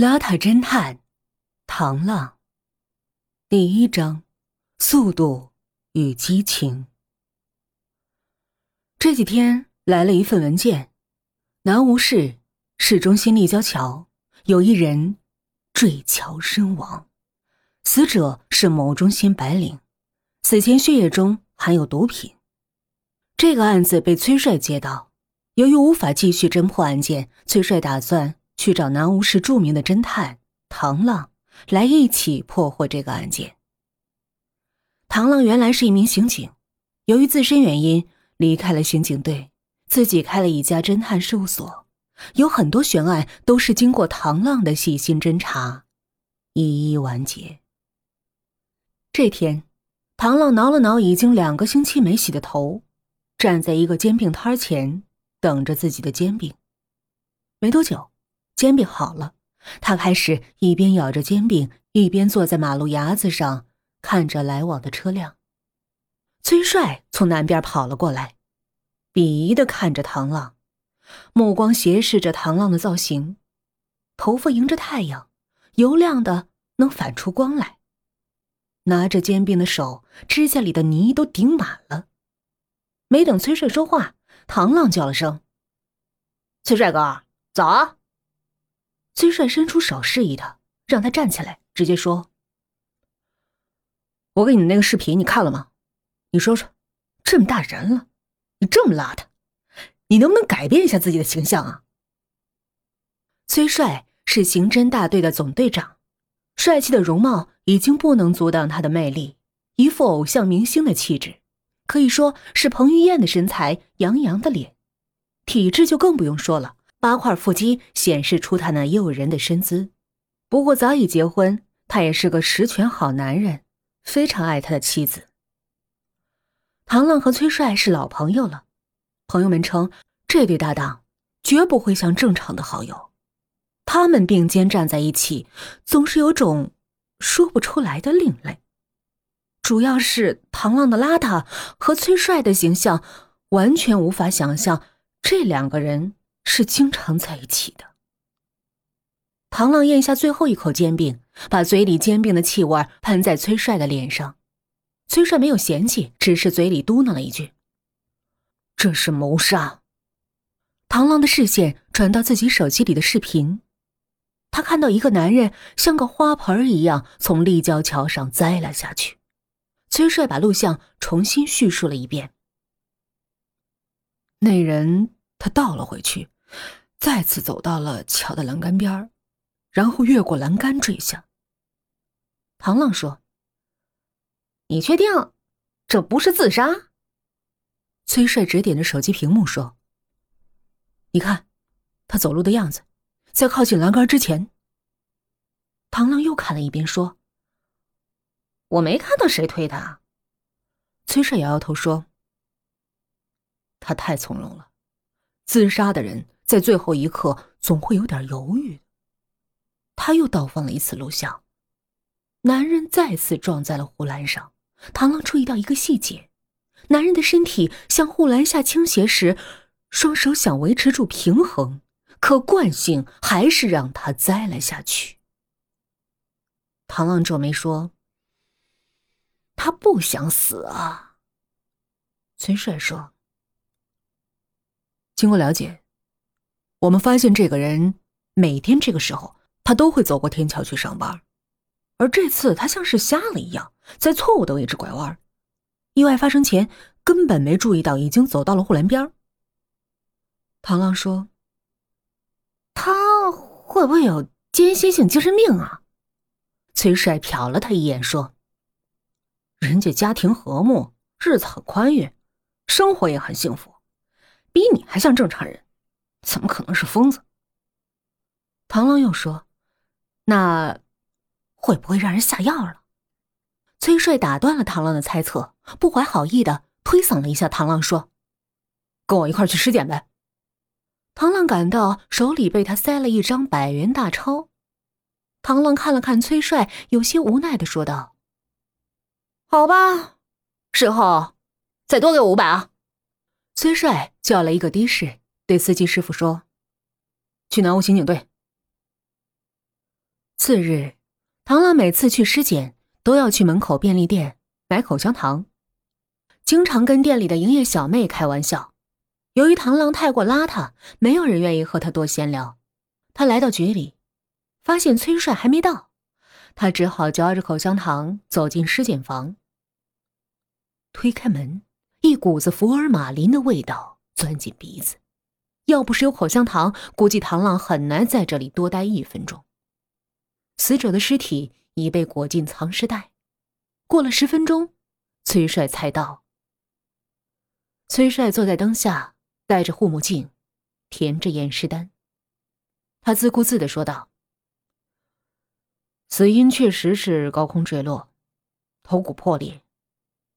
邋遢侦探唐浪，第一章：速度与激情。这几天来了一份文件，南吴市市中心立交桥有一人坠桥身亡，死者是某中心白领，死前血液中含有毒品。这个案子被崔帅接到，由于无法继续侦破案件，崔帅打算。去找南吴市著名的侦探唐浪来一起破获这个案件。唐浪原来是一名刑警，由于自身原因离开了刑警队，自己开了一家侦探事务所，有很多悬案都是经过唐浪的细心侦查，一一完结。这天，唐浪挠了挠已经两个星期没洗的头，站在一个煎饼摊前等着自己的煎饼。没多久。煎饼好了，他开始一边咬着煎饼，一边坐在马路牙子上看着来往的车辆。崔帅从南边跑了过来，鄙夷的看着唐浪，目光斜视着唐浪的造型，头发迎着太阳，油亮的能反出光来。拿着煎饼的手指甲里的泥都顶满了。没等崔帅说话，唐浪叫了声：“崔帅哥，走。”崔帅伸出手示意他，让他站起来，直接说：“我给你那个视频，你看了吗？你说说，这么大人了，你这么邋遢，你能不能改变一下自己的形象啊？”崔帅是刑侦大队的总队长，帅气的容貌已经不能阻挡他的魅力，一副偶像明星的气质，可以说是彭于晏的身材，杨洋的脸，体质就更不用说了。八块腹肌显示出他那诱人的身姿，不过早已结婚，他也是个十全好男人，非常爱他的妻子。唐浪和崔帅是老朋友了，朋友们称这对搭档绝不会像正常的好友，他们并肩站在一起，总是有种说不出来的另类。主要是唐浪的邋遢和崔帅的形象，完全无法想象这两个人。是经常在一起的。唐浪咽下最后一口煎饼，把嘴里煎饼的气味喷在崔帅的脸上。崔帅没有嫌弃，只是嘴里嘟囔了一句：“这是谋杀。”唐浪的视线转到自己手机里的视频，他看到一个男人像个花盆一样从立交桥上栽了下去。崔帅把录像重新叙述了一遍。那人。他倒了回去，再次走到了桥的栏杆边然后越过栏杆坠下。唐浪说：“你确定这不是自杀？”崔帅指点着手机屏幕说：“你看，他走路的样子，在靠近栏杆之前。”唐浪又看了一遍，说：“我没看到谁推他。”崔帅摇摇头说：“他太从容了。”自杀的人在最后一刻总会有点犹豫。他又倒放了一次录像，男人再次撞在了护栏上。唐浪注意到一个细节：男人的身体向护栏下倾斜时，双手想维持住平衡，可惯性还是让他栽了下去。唐浪皱眉说：“他不想死啊。”崔帅说。经过了解，我们发现这个人每天这个时候他都会走过天桥去上班，而这次他像是瞎了一样，在错误的位置拐弯。意外发生前根本没注意到已经走到了护栏边。唐浪说：“他会不会有间歇性精神病啊？”崔帅瞟了他一眼说：“人家家庭和睦，日子很宽裕，生活也很幸福。”比你还像正常人，怎么可能是疯子？唐浪又说：“那会不会让人下药了？”崔帅打断了唐浪的猜测，不怀好意的推搡了一下唐浪，说：“跟我一块去尸检呗。”唐浪感到手里被他塞了一张百元大钞。唐浪看了看崔帅，有些无奈的说道：“好吧，事后再多给我五百啊。”崔帅叫了一个的士，对司机师傅说：“去南吴刑警队。”次日，螳螂每次去尸检都要去门口便利店买口香糖，经常跟店里的营业小妹开玩笑。由于螳螂太过邋遢，没有人愿意和他多闲聊。他来到局里，发现崔帅还没到，他只好嚼着口香糖走进尸检房。推开门，一股子福尔马林的味道钻进鼻子。要不是有口香糖，估计唐浪很难在这里多待一分钟。死者的尸体已被裹进藏尸袋。过了十分钟，崔帅才到。崔帅坐在灯下，戴着护目镜，填着验尸单。他自顾自的说道：“死因确实是高空坠落，头骨破裂，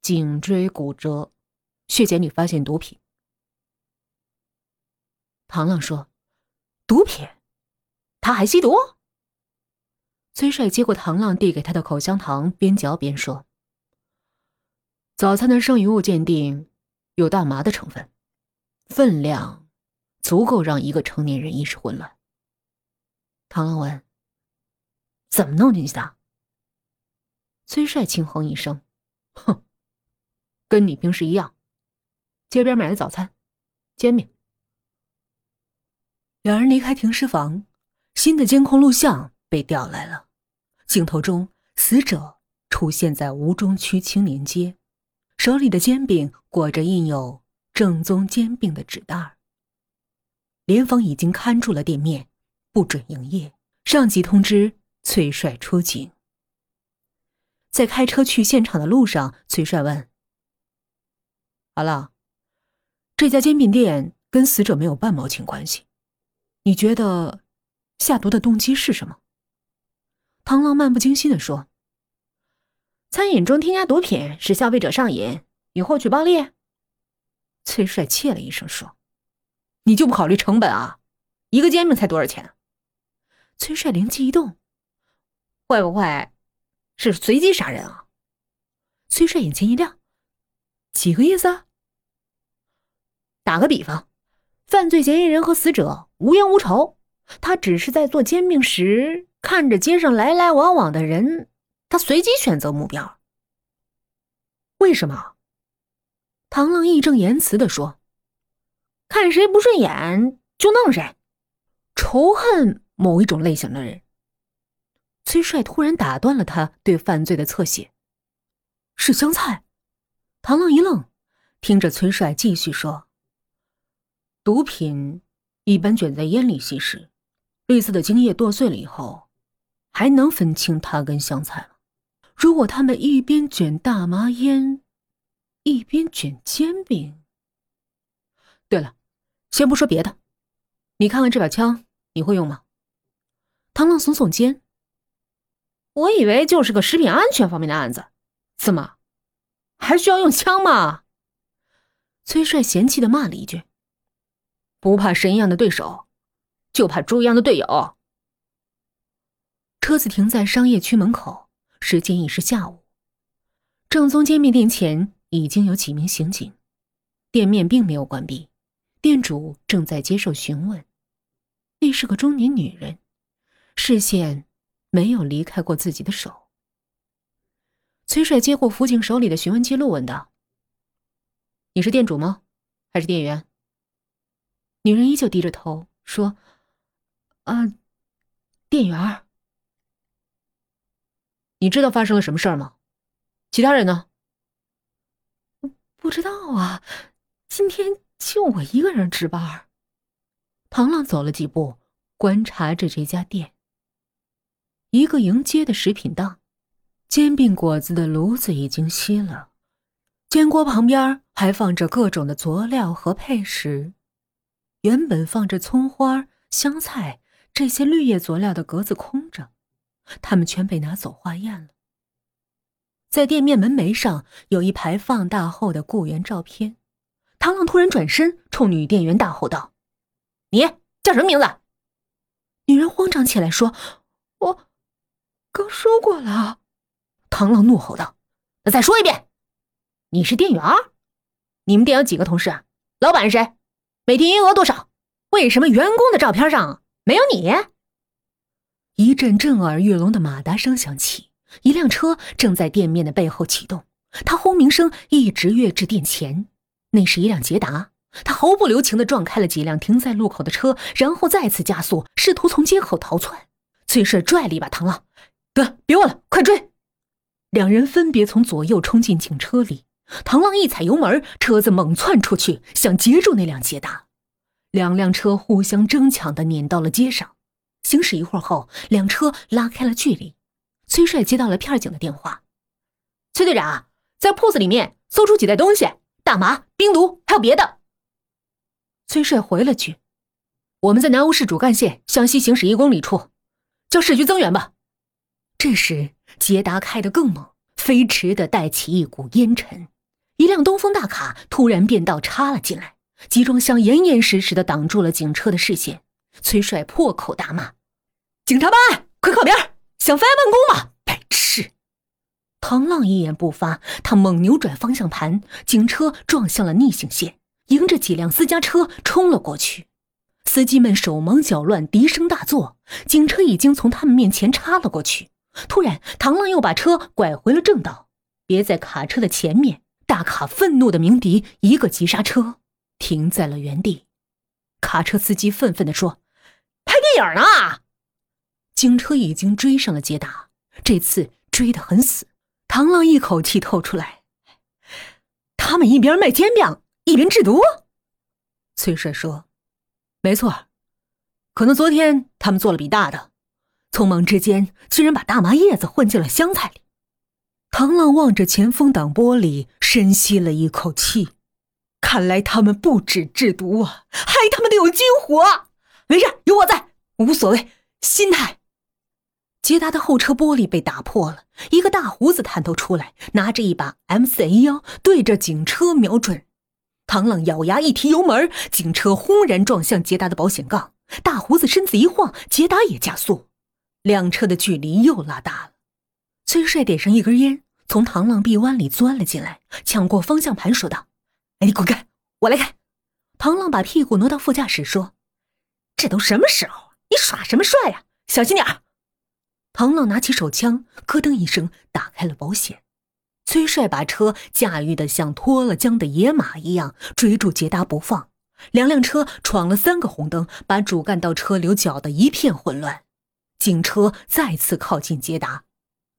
颈椎骨折，血检里发现毒品。”螳螂说：“毒品？他还吸毒？”崔帅接过螳螂递给他的口香糖，边嚼边说：“早餐的剩余物鉴定有大麻的成分，分量足够让一个成年人意识混乱。”螳螂问：“怎么弄进去的？”崔帅轻哼一声：“哼，跟你平时一样，街边买的早餐，煎饼。”两人离开停尸房，新的监控录像被调来了。镜头中，死者出现在吴中区青年街，手里的煎饼裹着印有“正宗煎饼”的纸袋儿。联防已经看住了店面，不准营业。上级通知崔帅出警。在开车去现场的路上，崔帅问：“好了，这家煎饼店跟死者没有半毛钱关系。”你觉得下毒的动机是什么？螳螂漫不经心的说：“餐饮中添加毒品，使消费者上瘾，以获取暴利。”崔帅切了一声说：“你就不考虑成本啊？一个煎饼才多少钱？”崔帅灵机一动：“会不会是随机杀人啊？”崔帅眼前一亮：“几个意思？啊打个比方。”犯罪嫌疑人和死者无冤无仇，他只是在做煎饼时看着街上来来往往的人，他随机选择目标。为什么？唐浪义正言辞的说：“看谁不顺眼就弄谁，仇恨某一种类型的人。”崔帅突然打断了他对犯罪的侧写：“是香菜。”唐浪一愣，听着崔帅继续说。毒品一般卷在烟里吸食，绿色的精液剁碎了以后，还能分清它跟香菜吗？如果他们一边卷大麻烟，一边卷煎饼。对了，先不说别的，你看看这把枪，你会用吗？唐浪耸耸肩，我以为就是个食品安全方面的案子，怎么还需要用枪吗？崔帅嫌弃的骂了一句。不怕神一样的对手，就怕猪一样的队友。车子停在商业区门口，时间已是下午。正宗煎饼店前已经有几名刑警，店面并没有关闭，店主正在接受询问。那是个中年女人，视线没有离开过自己的手。崔帅接过辅警手里的询问记录，问道：“你是店主吗？还是店员？”女人依旧低着头说：“啊，店员，你知道发生了什么事儿吗？其他人呢？不知道啊，今天就我一个人值班。”唐浪走了几步，观察着这家店。一个迎接的食品档，煎饼果子的炉子已经熄了，煎锅旁边还放着各种的佐料和配食。原本放着葱花、香菜这些绿叶佐料的格子空着，他们全被拿走化验了。在店面门楣上有一排放大后的雇员照片。螳螂突然转身冲女店员大吼道：“你叫什么名字？”女人慌张起来说：“我刚说过了。”螳螂怒吼道：“那再说一遍，你是店员？你们店有几个同事？老板是谁？”每天营业额多少？为什么员工的照片上没有你？一阵震耳欲聋的马达声响起，一辆车正在店面的背后启动。他轰鸣声一直跃至店前，那是一辆捷达。他毫不留情地撞开了几辆停在路口的车，然后再次加速，试图从街口逃窜。崔帅拽了一把唐浪：“哥，别忘了，快追！”两人分别从左右冲进警车里。唐浪一踩油门，车子猛窜出去，想截住那辆捷达。两辆车互相争抢的碾到了街上。行驶一会儿后，两车拉开了距离。崔帅接到了片警的电话：“崔队长，在铺子里面搜出几袋东西，大麻、冰毒，还有别的。”崔帅回了句：“我们在南乌市主干线向西行驶一公里处，叫市局增援吧。”这时，捷达开得更猛，飞驰的带起一股烟尘。一辆东风大卡突然变道插了进来，集装箱严严实实的挡住了警车的视线。崔帅破口大骂：“警察办案，快靠边！想妨碍办公吗？白痴！”唐浪一言不发，他猛扭转方向盘，警车撞向了逆行线。迎着几辆私家车冲了过去，司机们手忙脚乱，笛声大作。警车已经从他们面前插了过去。突然，唐浪又把车拐回了正道，别在卡车的前面。大卡愤怒的鸣笛，一个急刹车，停在了原地。卡车司机愤愤地说：“拍电影呢！”警车已经追上了捷达，这次追得很死。唐浪一口气透出来：“他们一边卖煎饼。”一边制毒，崔帅说：“没错，可能昨天他们做了笔大的，匆忙之间居然把大麻叶子混进了香菜里。”唐浪望着前风挡玻璃，深吸了一口气，看来他们不止制毒啊，还他妈的有军火！没事，有我在，无所谓，心态。捷达的后车玻璃被打破了，一个大胡子探头出来，拿着一把 M 四 A 幺，对着警车瞄准。唐浪咬牙一提油门，警车轰然撞向捷达的保险杠。大胡子身子一晃，捷达也加速，两车的距离又拉大了。崔帅点上一根烟，从唐浪臂弯里钻了进来，抢过方向盘，说道：“哎，你滚开，我来开。”唐浪把屁股挪到副驾驶，说：“这都什么时候你耍什么帅呀？小心点儿！”唐浪拿起手枪，咯噔一声打开了保险。崔帅把车驾驭的像脱了缰的野马一样追住捷达不放，两辆车闯了三个红灯，把主干道车流搅得一片混乱。警车再次靠近捷达，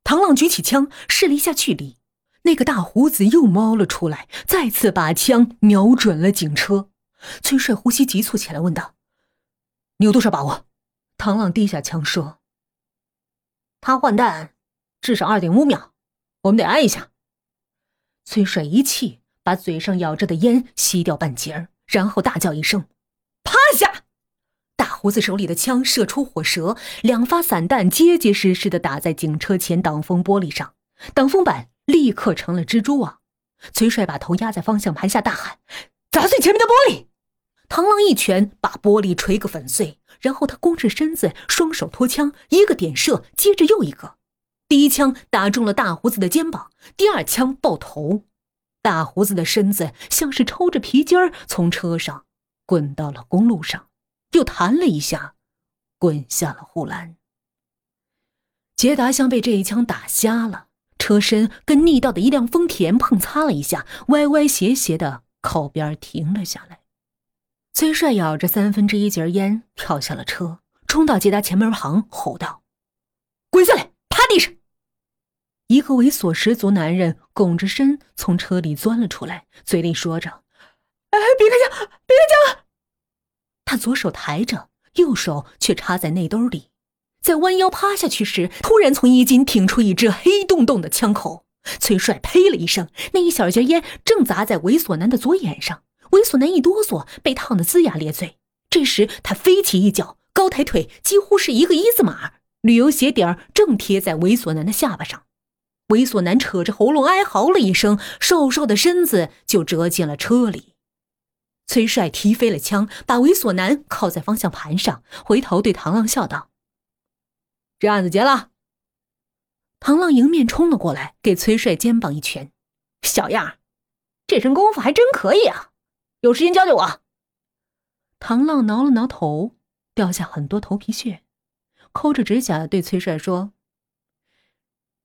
唐浪举起枪试了一下距离，那个大胡子又猫了出来，再次把枪瞄准了警车。崔帅呼吸急促起来，问道：“你有多少把握？”唐浪低下枪说：“他换弹至少二点五秒，我们得挨一下。”崔帅一气，把嘴上咬着的烟吸掉半截，然后大叫一声：“趴下！”大胡子手里的枪射出火舌，两发散弹结结实实的打在警车前挡风玻璃上，挡风板立刻成了蜘蛛网。崔帅把头压在方向盘下，大喊：“砸碎前面的玻璃！”唐浪一拳把玻璃锤个粉碎，然后他弓着身子，双手托枪，一个点射，接着又一个。第一枪打中了大胡子的肩膀，第二枪爆头，大胡子的身子像是抽着皮筋儿从车上滚到了公路上，又弹了一下，滚下了护栏。捷达像被这一枪打瞎了，车身跟逆道的一辆丰田碰擦了一下，歪歪斜斜的靠边停了下来。崔帅咬着三分之一截烟，跳下了车，冲到捷达前门旁，吼道：“滚下来！”趴地上，一个猥琐十足男人拱着身从车里钻了出来，嘴里说着：“哎，别开枪，别开枪！”左手抬着，右手却插在内兜里，在弯腰趴下去时，突然从衣襟挺出一只黑洞洞的枪口。崔帅呸了一声，那一小截烟正砸在猥琐男的左眼上，猥琐男一哆嗦，被烫得龇牙咧嘴。这时他飞起一脚，高抬腿，几乎是一个一字马。旅游鞋底儿正贴在猥琐男的下巴上，猥琐男扯着喉咙哀嚎了一声，瘦瘦的身子就折进了车里。崔帅踢飞了枪，把猥琐男靠在方向盘上，回头对唐浪笑道：“这案子结了。”唐浪迎面冲了过来，给崔帅肩膀一拳：“小样，这身功夫还真可以啊！有时间教教我。”唐浪挠了挠头，掉下很多头皮屑。抠着指甲对崔帅说：“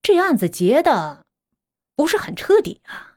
这案子结的不是很彻底啊。”